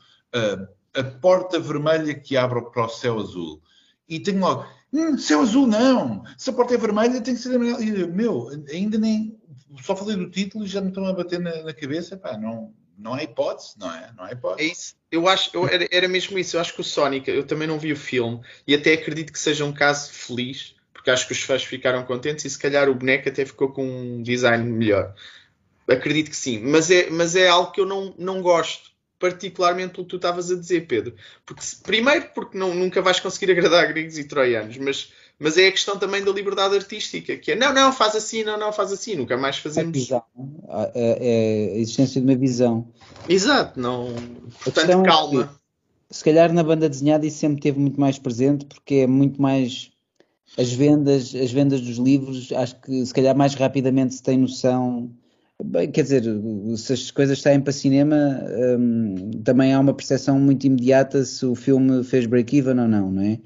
a, porta vermelha que abre para o céu azul. E tenho logo, hum, céu azul não, se a porta é vermelha tem que ser amarela. E, meu, ainda nem, só falei do título e já me estão a bater na, na cabeça, pá, não, não há hipótese, não é? Não há hipótese. É isso. Eu acho, eu, era, era mesmo isso. Eu acho que o Sonic, eu também não vi o filme e até acredito que seja um caso feliz, porque acho que os fãs ficaram contentes e se calhar o boneco até ficou com um design melhor. Acredito que sim, mas é, mas é algo que eu não, não gosto particularmente o que tu estavas a dizer, Pedro. Porque, primeiro, porque não, nunca vais conseguir agradar gregos e troianos, mas, mas é a questão também da liberdade artística, que é não, não, faz assim, não, não, faz assim, nunca mais fazemos. A, visão, a, a existência de uma visão. Exato, não. Portanto, é calma. Que, se calhar na banda desenhada isso sempre teve muito mais presente, porque é muito mais. As vendas, as vendas dos livros, acho que se calhar mais rapidamente se tem noção Bem, quer dizer, se as coisas saem para cinema, um, também há uma percepção muito imediata se o filme fez break-even ou não, não é?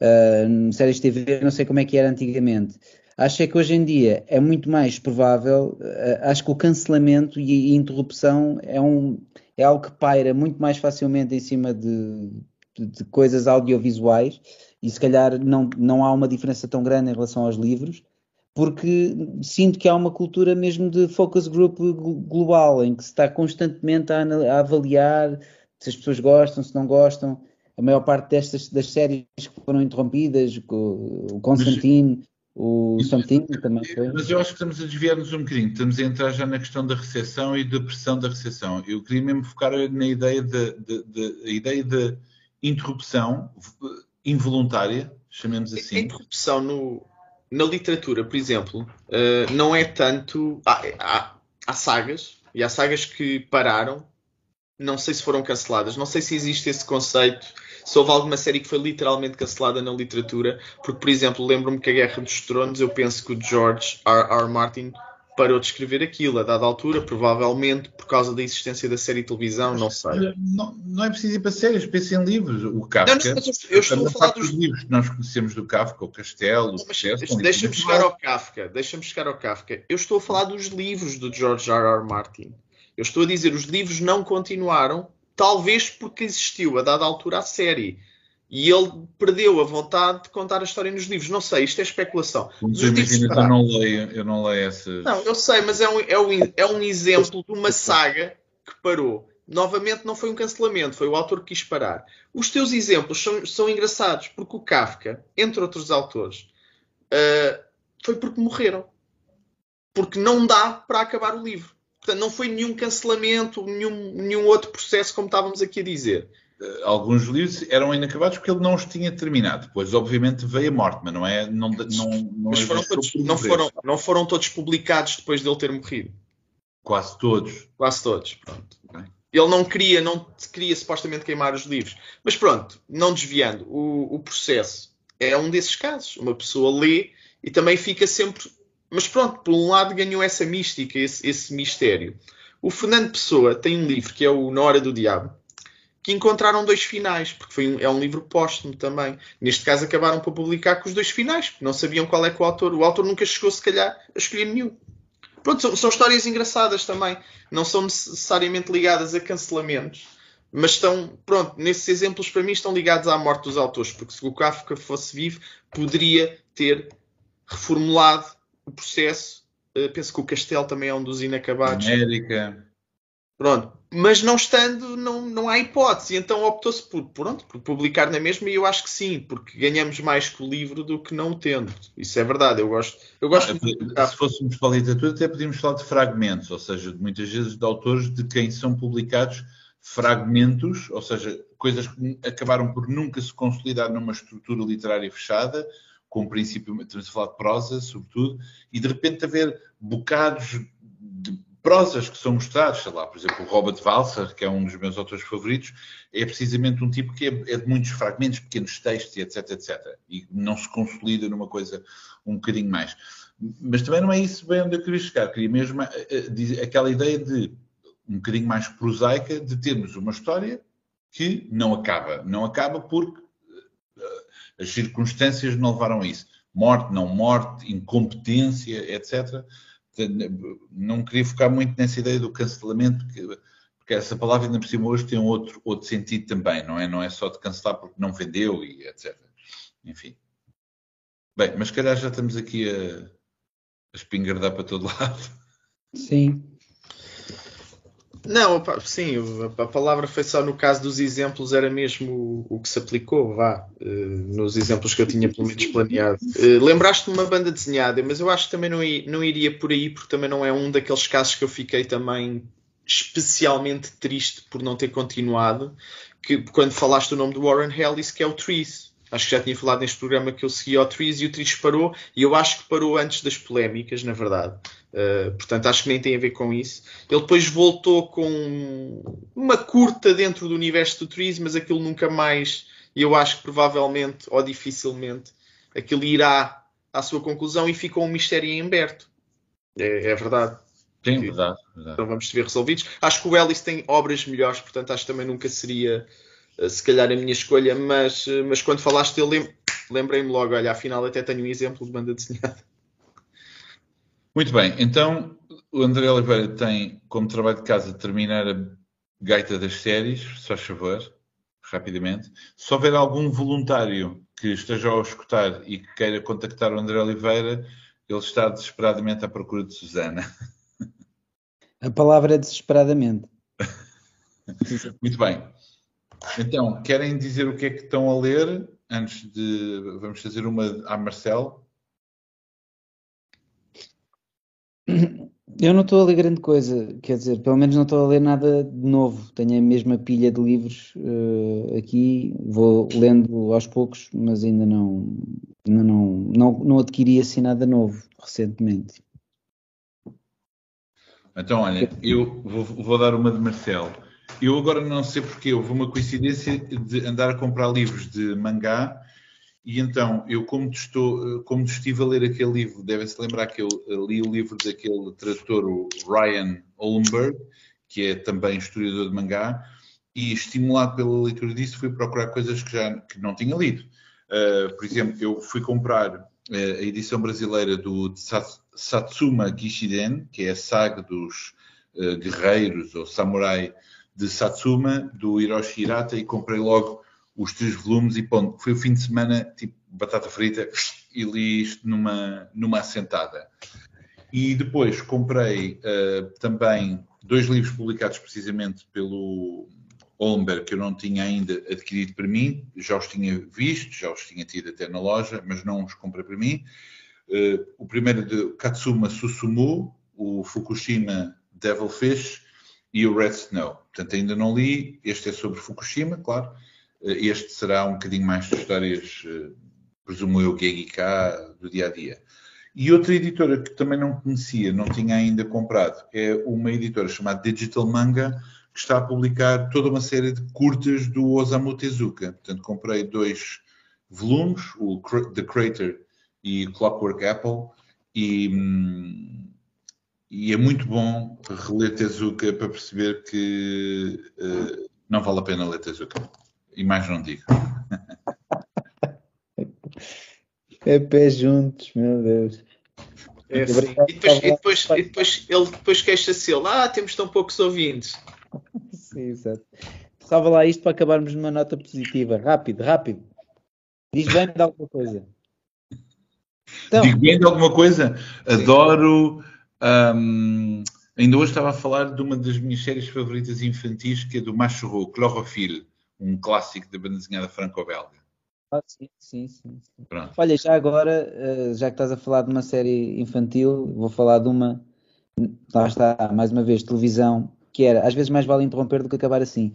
Uh, séries de TV, não sei como é que era antigamente. Acho é que hoje em dia é muito mais provável, uh, acho que o cancelamento e a interrupção é, um, é algo que paira muito mais facilmente em cima de, de, de coisas audiovisuais e se calhar não, não há uma diferença tão grande em relação aos livros porque sinto que há uma cultura mesmo de focus group global, em que se está constantemente a, a avaliar se as pessoas gostam, se não gostam. A maior parte destas das séries que foram interrompidas, o Constantine, o Something também foi. Mas eu acho que estamos a desviar-nos um bocadinho, estamos a entrar já na questão da recessão e da pressão da recessão. Eu queria mesmo focar na ideia de, de, de, a ideia de interrupção involuntária, chamemos assim. A interrupção no, na literatura, por exemplo, uh, não é tanto. Há, há, há, sagas, e há sagas que pararam, não sei se foram canceladas, não sei se existe esse conceito, se houve alguma série que foi literalmente cancelada na literatura, porque, por exemplo, lembro-me que a Guerra dos Tronos, eu penso que o George R. R. Martin parou de escrever aquilo a dada altura, provavelmente por causa da existência da série televisão, não sei. Não, não é preciso ir para séries, pense em livros. O Kafka, não, não, eu estou a falar dos livros que nós conhecemos do Kafka, o Castelo, o Deixa-me chegar ao Kafka, deixa-me chegar ao Kafka. Eu estou a falar dos livros do George R. R. Martin. Eu estou a dizer, os livros não continuaram, talvez porque existiu a dada altura a série e ele perdeu a vontade de contar a história nos livros. Não sei, isto é especulação. Mas imagina, eu não leio, eu não leio essas. Não, eu sei, mas é um, é um, é um exemplo de uma saga que parou. Novamente, não foi um cancelamento, foi o autor que quis parar. Os teus exemplos são, são engraçados, porque o Kafka, entre outros autores, uh, foi porque morreram. Porque não dá para acabar o livro. Portanto, não foi nenhum cancelamento, nenhum, nenhum outro processo, como estávamos aqui a dizer. Eh, alguns livros eram inacabados porque ele não os tinha terminado. Depois, obviamente, veio a morte, mas não é. Não, não, não, mas foram todos, não, foram, não foram todos publicados depois dele ter morrido. Quase todos. Quase todos, pronto. Ele não queria, não queria supostamente queimar os livros. Mas pronto, não desviando, o, o processo é um desses casos. Uma pessoa lê e também fica sempre. Mas pronto, por um lado ganhou essa mística, esse, esse mistério. O Fernando Pessoa tem um livro que é o Na Hora do Diabo, que encontraram dois finais, porque foi um, é um livro póstumo também. Neste caso acabaram por publicar com os dois finais, porque não sabiam qual é que o autor. O autor nunca chegou, se calhar, a escolher nenhum. Pronto, são, são histórias engraçadas também. Não são necessariamente ligadas a cancelamentos, mas estão, pronto, nesses exemplos para mim estão ligados à morte dos autores, porque se o Kafka fosse vivo, poderia ter reformulado o processo. Uh, penso que o Castelo também é um dos inacabados. América. Pronto. Mas não estando, não, não há hipótese. Então optou-se por, pronto, por publicar na mesma e eu acho que sim, porque ganhamos mais com o livro do que não tendo. Isso é verdade. Eu gosto, eu gosto ah, Se fôssemos para a literatura, até podíamos falar de fragmentos, ou seja, de muitas vezes de autores de quem são publicados fragmentos, ou seja, coisas que acabaram por nunca se consolidar numa estrutura literária fechada, com o princípio, estamos a falar de prosa, sobretudo, e de repente haver bocados de prosas que são mostrados, sei lá, por exemplo, o Robert Walser, que é um dos meus autores favoritos, é precisamente um tipo que é, é de muitos fragmentos, pequenos textos, etc, etc. E não se consolida numa coisa um bocadinho mais. Mas também não é isso bem onde eu queria chegar. Queria mesmo uh, aquela ideia de, um bocadinho mais prosaica, de termos uma história que não acaba. Não acaba porque uh, as circunstâncias não levaram a isso. Morte, não morte, incompetência, etc não queria focar muito nessa ideia do cancelamento, porque, porque essa palavra ainda por cima hoje tem outro, outro sentido também, não é? Não é só de cancelar porque não vendeu e etc. Enfim. Bem, mas calhar já estamos aqui a, a espingardar para todo lado. Sim. Não, sim, a palavra foi só no caso dos exemplos, era mesmo o que se aplicou, vá, eh, nos exemplos que eu tinha pelo menos planeado. Eh, lembraste-me uma banda desenhada, mas eu acho que também não, não iria por aí, porque também não é um daqueles casos que eu fiquei também especialmente triste por não ter continuado. Que quando falaste o nome do Warren Ellis, que é o Trees, Acho que já tinha falado neste programa que eu segui ao Trees e o Trees parou, e eu acho que parou antes das polémicas, na verdade. Uh, portanto, acho que nem tem a ver com isso. Ele depois voltou com uma curta dentro do universo do Trees, mas aquilo nunca mais, e eu acho que provavelmente, ou dificilmente, aquilo irá à sua conclusão e ficou um mistério em aberto. É, é verdade. Sim, verdade, verdade. Então vamos ver resolvidos. Acho que o Ellis tem obras melhores, portanto acho que também nunca seria se calhar a minha escolha, mas, eh, mas quando falaste dele, lembrei-me logo, olha, afinal até tenho um exemplo de banda desenhada. Muito bem, então o André Oliveira tem como trabalho de casa terminar a gaita das séries, se faz favor, rapidamente. Se houver algum voluntário que esteja a escutar e que queira contactar o André Oliveira, ele está desesperadamente à procura de Susana. A palavra é desesperadamente. Muito bem. Então, querem dizer o que é que estão a ler antes de. Vamos fazer uma à Marcel? Eu não estou a ler grande coisa, quer dizer, pelo menos não estou a ler nada de novo. Tenho a mesma pilha de livros uh, aqui, vou lendo aos poucos, mas ainda não, ainda não, não, não adquiri assim nada novo recentemente. Então, olha, eu vou, vou dar uma de Marcel. Eu agora não sei porque houve uma coincidência de andar a comprar livros de mangá E então, eu como, estou, como estive a ler aquele livro, devem-se lembrar que eu li o livro daquele tradutor, Ryan Ollenberg, que é também historiador de mangá, e estimulado pela leitura disso fui procurar coisas que já que não tinha lido. Uh, por exemplo, eu fui comprar uh, a edição brasileira do Satsuma Gishiden, que é a saga dos uh, guerreiros ou samurai de Satsuma, do Hiroshi Hirata, e comprei logo os três volumes e ponto. Foi o fim de semana, tipo batata frita, e li isto numa, numa assentada. E depois comprei também dois livros publicados precisamente pelo Ollenberg que eu não tinha ainda adquirido para mim, já os tinha visto, já os tinha tido até na loja, mas não os comprei para mim. Uh, o primeiro de Katsuma Susumu, o Fukushima Devilfish e o Red Snow. Portanto, ainda não li. Este é sobre Fukushima, claro. Uh, este será um bocadinho mais de histórias, uh, presumo eu, Gegika, do dia a dia. E outra editora que também não conhecia, não tinha ainda comprado, é uma editora chamada Digital Manga, que está a publicar toda uma série de curtas do Osamu Tezuka. Portanto, comprei dois volumes, o The Crater e Clockwork Apple, e, hum, e é muito bom reler Tezuka para perceber que uh, não vale a pena ler Tezuka. E mais não digo. É pé juntos, meu Deus. É assim. e, depois, e, depois, e depois ele depois queixa-se ele, ah, temos tão poucos ouvintes. Sim, exato. Salva lá isto para acabarmos numa nota positiva. Rápido, rápido. Diz bem de alguma coisa. Então, Digo bem de alguma coisa. Adoro. Um, ainda hoje estava a falar de uma das minhas séries favoritas infantis, que é do Machorro, Chlorophile, um clássico da banda desenhada franco-belga. Ah, sim, sim, sim. sim. Olha, já agora, eh, já que estás a falar de uma série infantil, vou falar de uma. Lá está, mais uma vez, televisão que era, às vezes mais vale interromper do que acabar assim.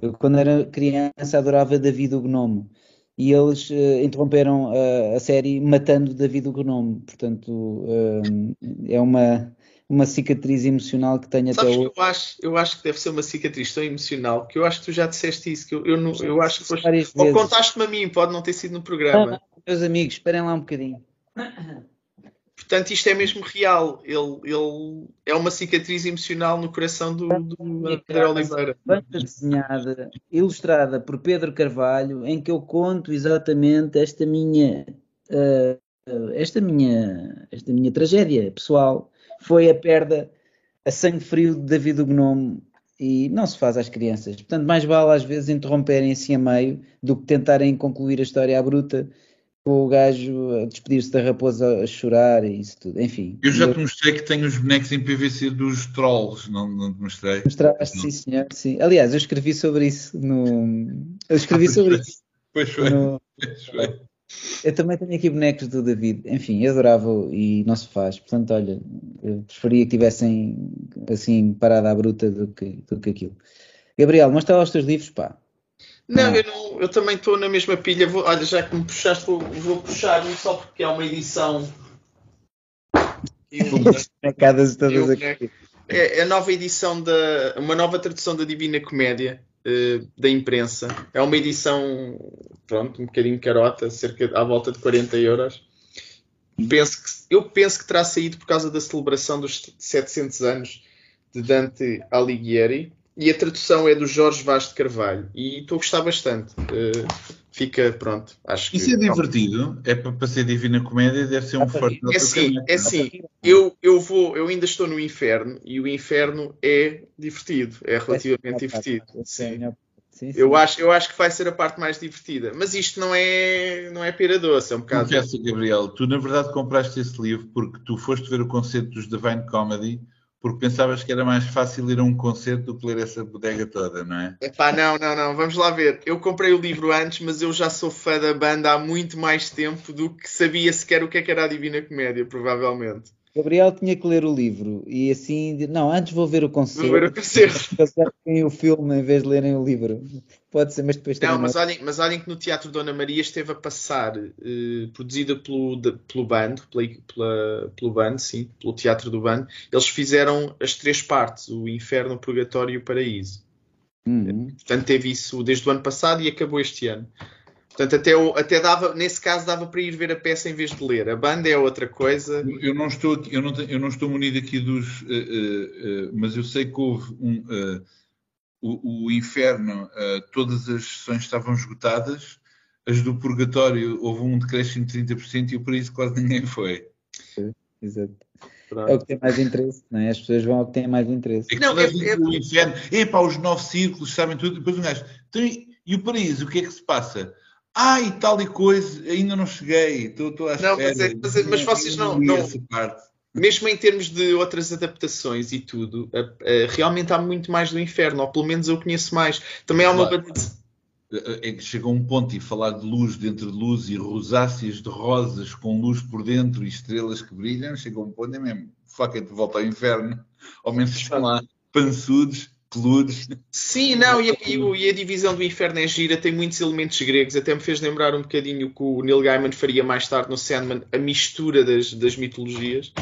Eu, quando era criança, adorava David o Gnomo. E eles uh, interromperam uh, a série matando David o Gnomo. Portanto, uh, é uma, uma cicatriz emocional que tenho Sabes até hoje. Eu acho, eu acho que deve ser uma cicatriz tão emocional que eu acho que tu já disseste isso. Que eu, eu, não, eu acho que foste. Ou contaste-me a mim, pode não ter sido no programa. Ah, meus amigos, esperem lá um bocadinho. Portanto, isto é mesmo real. Ele, ele é uma cicatriz emocional no coração do, do André Oliveira. Banda desenhada, ilustrada por Pedro Carvalho, em que eu conto exatamente esta minha, uh, esta minha, esta minha tragédia pessoal. Foi a perda a sangue frio de David Gnome e não se faz às crianças. Portanto, mais vale às vezes interromperem assim a meio do que tentarem concluir a história à bruta o gajo a despedir-se da raposa a chorar e isso tudo, enfim. Eu já te mostrei que tenho os bonecos em PVC dos trolls, não, não te mostrei? Mostraste, sim senhor, sim. Aliás, eu escrevi sobre isso no... Eu escrevi ah, sobre isso. Pois foi. No... Pois foi. Eu também tenho aqui bonecos do David, enfim, eu adorava e não se faz, portanto, olha, eu preferia que tivessem assim parada à bruta do que, do que aquilo. Gabriel, mostra lá os teus livros, pá. Não, eu, não, eu também estou na mesma pilha. Vou, olha, já que me puxaste, vou, vou puxar só porque é uma edição. É, é a nova edição da. uma nova tradução da Divina Comédia uh, da imprensa. É uma edição, pronto, um bocadinho carota, cerca à volta de 40 euros. Penso que, eu penso que terá saído por causa da celebração dos 700 anos de Dante Alighieri e a tradução é do Jorge Vaz de Carvalho. E estou a gostar bastante. Uh, fica, pronto, acho que... Isso é divertido? É para, ser Divina Comédia, deve ser um forte... É sim, é sim. Eu, eu, vou, eu ainda estou no inferno e o inferno é divertido. É relativamente divertido. Sim. Sim, sim. Eu, acho, eu acho que vai ser a parte mais divertida. Mas isto não é, não é pera doce, é um bocado. Confessa, Gabriel, tu na verdade compraste esse livro porque tu foste ver o concerto dos Divine Comedy porque pensavas que era mais fácil ir a um concerto do que ler essa bodega toda, não é? Epá, não, não, não, vamos lá ver. Eu comprei o livro antes, mas eu já sou fã da banda há muito mais tempo do que sabia sequer o que, é que era a Divina Comédia, provavelmente. Gabriel tinha que ler o livro e assim, não, antes vou ver o concerto. Vou ver o concerto. o filme em vez de lerem o livro. Pode ser, mas depois Não, mas olhem, mas olhem que no Teatro Dona Maria esteve a passar, eh, produzida pelo, de, pelo bando, pela, pela, pelo bando, sim, pelo Teatro do Bando. Eles fizeram as três partes: o Inferno, o Purgatório e o Paraíso. Uhum. Portanto, teve isso desde o ano passado e acabou este ano. Portanto, até, até dava, nesse caso, dava para ir ver a peça em vez de ler. A banda é outra coisa. Eu não estou, aqui, eu não, eu não estou munido aqui dos. Uh, uh, uh, mas eu sei que houve um. O, o, Inferno, todas as sessões estavam esgotadas. As do Purgatório, houve um decréscimo de 30% e por isso quase ninguém foi. Sim, exato. É o que tem mais interesse, não é? As pessoas vão ao que tem mais interesse. É não, é, é... o inferno, epá, os nove círculos sabem tudo, depois um gajo. E o paraíso, o que é que se passa? Ah, e tal e coisa, ainda não cheguei, estou, estou à espera. Não, mas, é, mas, é, mas vocês não, não mesmo em termos de outras adaptações e tudo, realmente há muito mais do inferno, ou pelo menos eu conheço mais. Também há uma claro. é que chega um ponto e falar de luz dentro de luz e rosáceas de rosas com luz por dentro e estrelas que brilham, chega um ponto é mesmo, faca de volta ao inferno, ao menos estão lá pançudos peludos. Sim, não, e a, e a, divisão do inferno é gira, tem muitos elementos gregos, até me fez lembrar um bocadinho que o Neil Gaiman faria mais tarde no Sandman, a mistura das, das mitologias.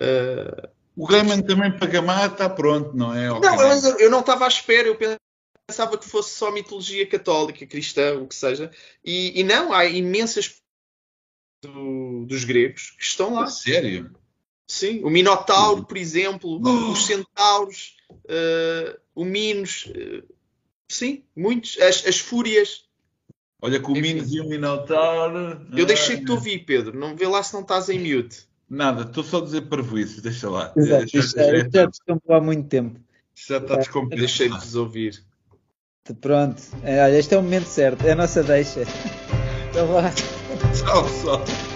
Uh... O Gaiman também para gamar está pronto, não é? Não, eu, eu não estava à espera, eu pensava que fosse só mitologia católica, cristã, o que seja, e, e não, há imensas do, dos gregos que estão lá. Sério? Sim, o Minotauro, por exemplo, oh. os centauros, uh, o Minos, uh, sim, muitos, as, as Fúrias. Olha com o Minos e o Minotauro. Eu deixei-te ah. ouvir, Pedro, não vê lá se não estás em mute. Nada, estou só a dizer para isso, deixa lá. Exato, já, já, já, já há muito tempo. Já está descomplicado. Deixei-vos ouvir. Pronto, é, olha, este é o momento certo, é a nossa deixa. Então vá. Tchau, pessoal.